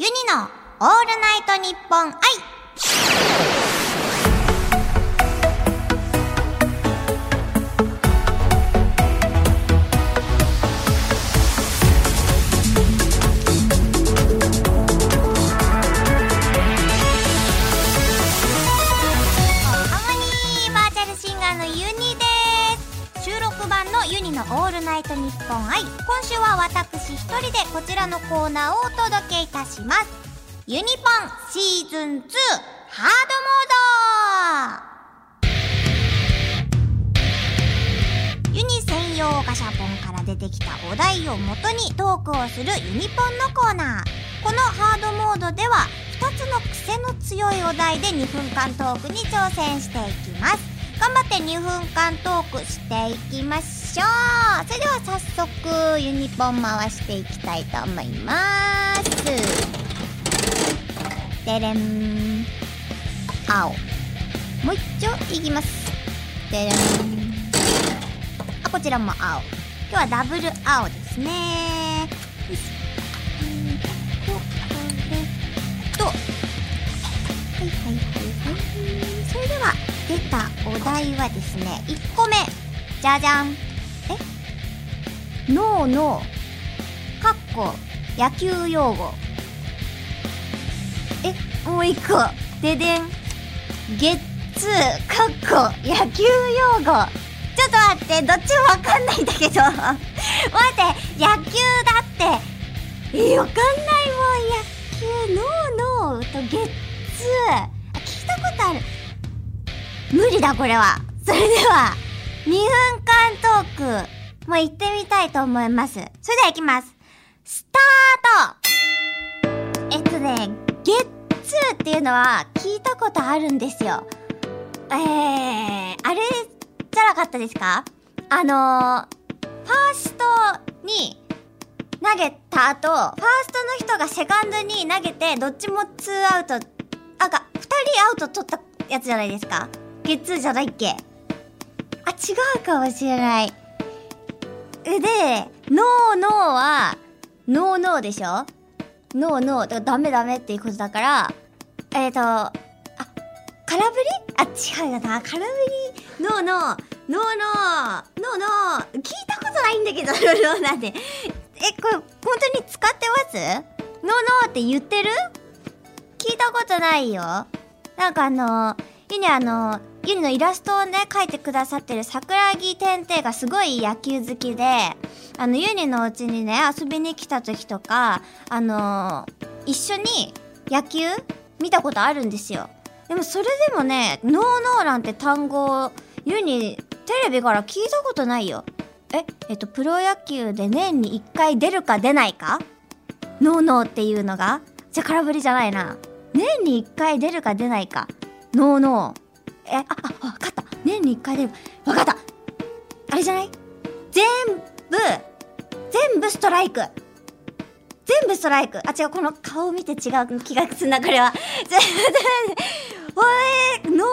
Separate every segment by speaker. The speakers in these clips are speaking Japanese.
Speaker 1: ユニのオールナイトニッポン愛のユニのオールナイトニッポン愛。今週は私一人でこちらのコーナーをお届けいたします。ユニポンシーズン2ハードモード。ユニ専用ガシャポンから出てきたお題を元にトークをするユニポンのコーナー。このハードモードでは2つの癖の強いお題で2分間トークに挑戦していきます。頑張って2分間トークしていきましょう。それでは早速ユニポン回していきたいと思います。でれん。青。もう一丁いきます。でれん。あこちらも青。今日はダブル青ですね。はいはいはいはい。それでは出たお題はですね1個目。じゃじゃん。え？ノーノーかっこ野球用語。え？もう一個。ででん。ゲッツー。かっこ野球用語。ちょっと待ってどっちもわかんないんだけど。待って野球だって。えわかんないもん。野球ノーノーとゲッツーあ聞いたことある。無理だこれは。それでは2分間トーク。もう行ってみたいと思います。それでは行きます。スタート。えっとねゲッツーっていうのは聞いたことあるんですよ。えー、あれじゃなかったですか？あのー、ファーストに投げた後、ファーストの人がセカンドに投げて、どっちもツーアウト、あが、二人アウト取ったやつじゃないですか？ゲッツーじゃないっけ？あ、違うかもしれない。で、ノーノーは、ノーノーでしょ？ノーノー。だからダメダメっていうことだから、えっ、ー、と、あ、空振り？あ、違うよな。空振り。ノーノー。ノーノー。ノーノー。聞いたことないんだけど、ノーノーなんて。え、これ、本当に使ってます？ノーノーって言ってる？聞いたことないよ。なんかあの、ユニあの、ユニのイラストをね、描いてくださってる桜木天帝がすごい野球好きで、あの、ユニのうちにね、遊びに来た時とか、あの、一緒に野球見たことあるんですよ。でもそれでもね、ノーノーなんて単語、ユニ、テレビから聞いたことないよ。え、えっと、プロ野球で年に1回出るか出ないか？ノーノーっていうのがじゃ、空振りじゃないな。年に1回出るか出ないか。ノーノー。え、あ、あ、わかった。年に1回出る。わかったあれじゃない？全部、全部ストライク。全部ストライク。あ、違う、この顔を見て違う気がするな、これは。全部、おい、ノー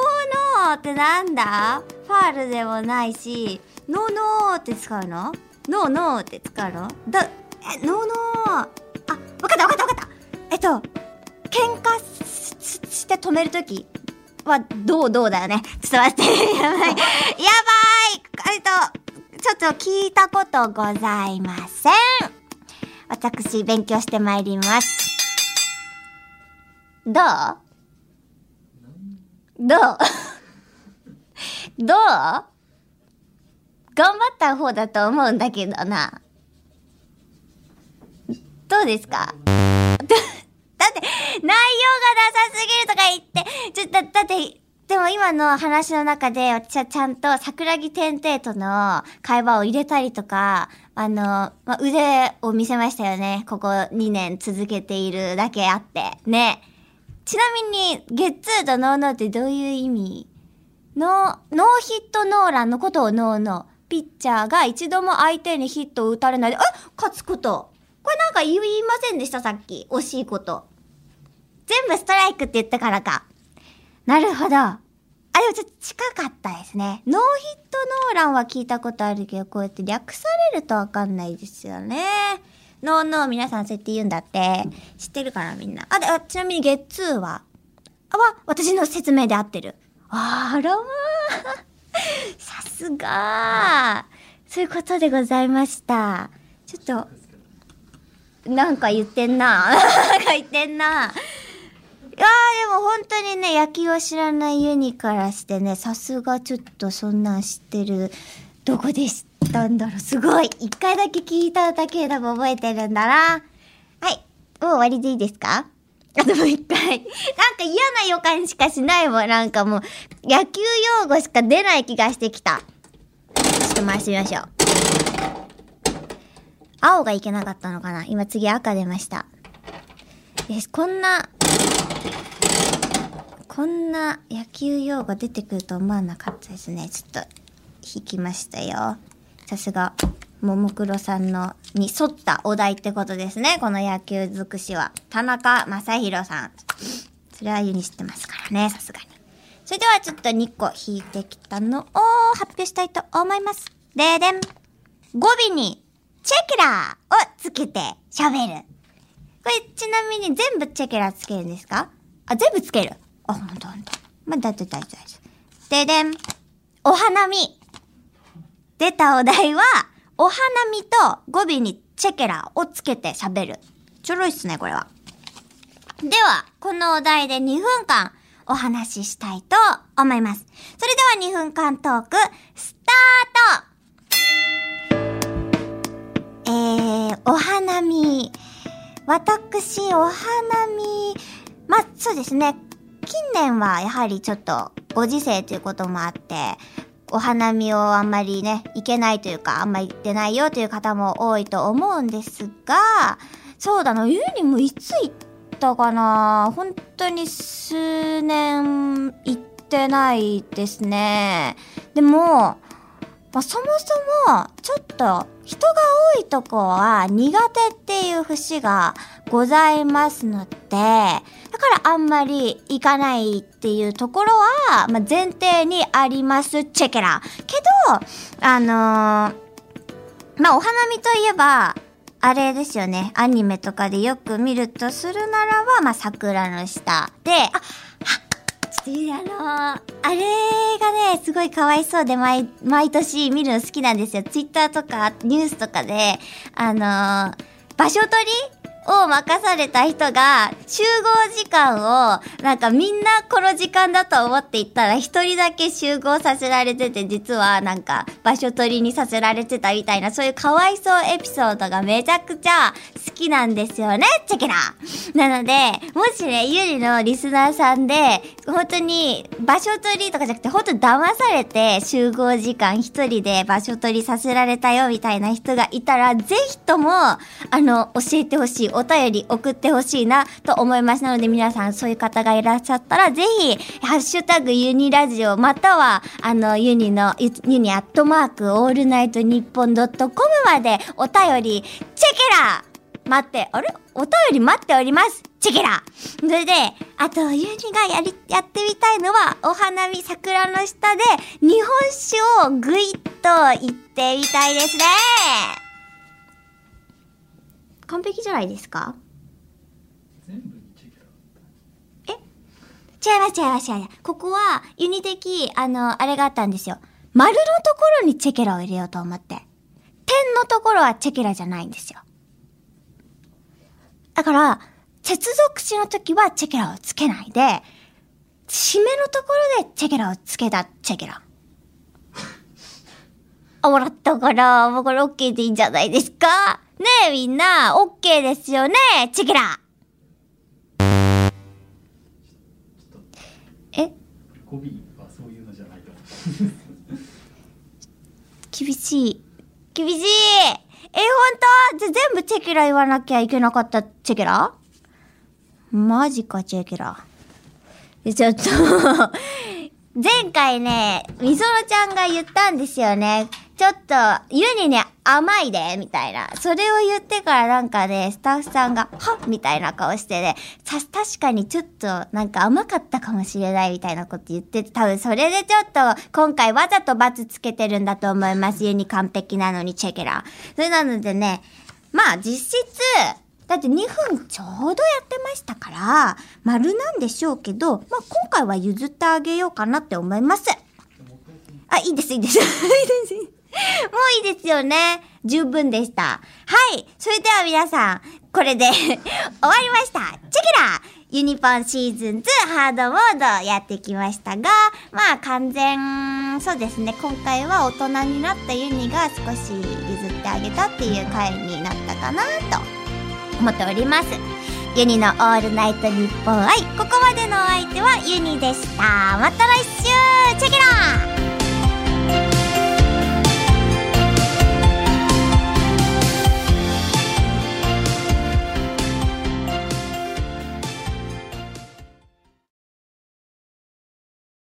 Speaker 1: ノーってなんだ？ファールでもないし、ノーノーって使うの？ノーノーって使うの？だ、え、ノーノー。あ、わかったわかったわかった。えっと、喧嘩して止めるときは、どうどうだよね？ちょっと待って。やばい。やばいえっと、ちょっと聞いたことございません。私、勉強してまいります。どう？どう？どう？頑張った方だと思うんだけどな。どうですか？って、内容がなさすぎるとか言って、ちょ、だ、だって、でも今の話の中で、私はちゃんと桜木天帝との会話を入れたりとか、あの、ま、腕を見せましたよね。ここ2年続けているだけあって。ね。ちなみに、ゲッツーとノーノーってどういう意味？ノー、ノーヒットノーランのことをノーノー。ピッチャーが一度も相手にヒットを打たれないで、あ勝つこと。これなんか言いませんでした？さっき。惜しいこと。全部ストライクって言ったからか。なるほど。あ、でもちょっと近かったですね。ノーヒットノーランは聞いたことあるけど、こうやって略されるとわかんないですよね。ノーノー皆さんそうやって言うんだって。知ってるかなみんな。あ、で、あちなみにゲッツーは？あ、は、私の説明で合ってる。あらまあ。さすがそういうことでございました。ちょっと、なんか言ってんな。なんか言ってんな。いやーでも本当にね、野球を知らないユニからしてね、さすがちょっとそんなん知ってる。どこで知ったんだろう。すごい。一回だけ聞いただけでも覚えてるんだな。はい。もう終わりでいいですか？あともう一回。なんか嫌な予感しかしないもん。なんかもう、野球用語しか出ない気がしてきた。ちょっと回してみましょう。青がいけなかったのかな？今次赤出ました。です。こんな、こんな野球用語出てくると思わなかったですね。ちょっと、引きましたよ。さすが、ももクロさんの、に沿ったお題ってことですね。この野球尽くしは。田中正宏さん。それはユニ知ってますからね、さすがに。それではちょっと2個引いてきたのを発表したいと思います。ででん。語尾に、チェケラーをつけて喋る。これちなみに全部チェケラつけるんですか？あ、全部つける。あ、ほんとほんと。まあ、だって大丈夫です。ででん。お花見。出たお題は、お花見と語尾にチェケラをつけて喋る。ちょろいっすね、これは。では、このお題で2分間お話ししたいと思います。それでは2分間トーク、スタートえー、お花見。私、お花見。ま、そうですね。近年はやはりちょっとご時世ということもあって、お花見をあんまりね、行けないというか、あんまり行ってないよという方も多いと思うんですが、そうだな、ユにもいつ行ったかな本当に数年行ってないですね。でも、まあ、そもそも、ちょっと、人が多いとこは苦手っていう節がございますので、だからあんまり行かないっていうところは、まあ、前提にあります、チェケラ。けど、あのーまあ、お花見といえば、あれですよね。アニメとかでよく見るとするならば、まあ、桜の下で、あ、ちょっとゆりあのあれがね、すごいかわいそうで、毎、毎年見るの好きなんですよ。ツイッターとかニュースとかで、あの場所取りを任された人が、集合時間を、なんかみんなこの時間だと思って行ったら、一人だけ集合させられてて、実はなんか場所取りにさせられてたみたいな、そういうかわいそうエピソードがめちゃくちゃ好きなんですよね、チェケラ。なので、もしね、ゆりのリスナーさんで、本当に場所取りとかじゃなくて、本当騙されて集合時間一人で場所取りさせられたよみたいな人がいたら、ぜひとも、あの、教えてほしい、お便り送ってほしいなと思います。なので皆さんそういう方がいらっしゃったら、ぜひ、ハッシュタグユニラジオ、または、あの、ユニの、ユニアットマークオールナイトニッポンドットコムまでお便り、チェケラ。待って、あれ？お便り待っております。チェケラ。それで、あと、ユニがやり、やってみたいのは、お花見桜の下で、日本酒をぐいっと言ってみたいですね。完璧じゃないですか？
Speaker 2: 全部にチェケラ
Speaker 1: 違います違います違います。ここは、ユニ的、あの、あれがあったんですよ。丸のところにチェケラを入れようと思って。点のところはチェケラじゃないんですよ。だから、接続詞の時はチェケラをつけないで、締めのところでチェケラをつけたチェケラ。あ、もらったから、もうこれ OK でいいんじゃないですか？ねえみんな、OK ですよね。チェケラ。え？
Speaker 2: 語尾はそういうのじゃないと思
Speaker 1: 厳しい。厳しい。え、ほんとじゃ、全部チェケラ言わなきゃいけなかったチェケラ？マジか、チェケラ。でちょっと。前回ね、みそろちゃんが言ったんですよね。ちょっと、ユにね、甘いで、みたいな。それを言ってからなんかね、スタッフさんが、はっみたいな顔してね、さ、確かにちょっと、なんか甘かったかもしれないみたいなこと言ってて、多分それでちょっと、今回わざと罰つけてるんだと思います。ユに完璧なのにチェケラ。それなのでね、まあ実質、だって2分ちょうどやってましたから、丸なんでしょうけど、まあ今回は譲ってあげようかなって思います。あ、いいです、いいです。いいです。もういいですよね。十分でした。はい。それでは皆さん、これで 終わりました。チェキラユニポンシーズン2ハードモードやってきましたが、まあ完全、そうですね。今回は大人になったユニが少し譲ってあげたっていう回になったかなと思っております。ユニのオールナイトニッポン愛。ここまでのお相手はユニでした。また来週チェキラ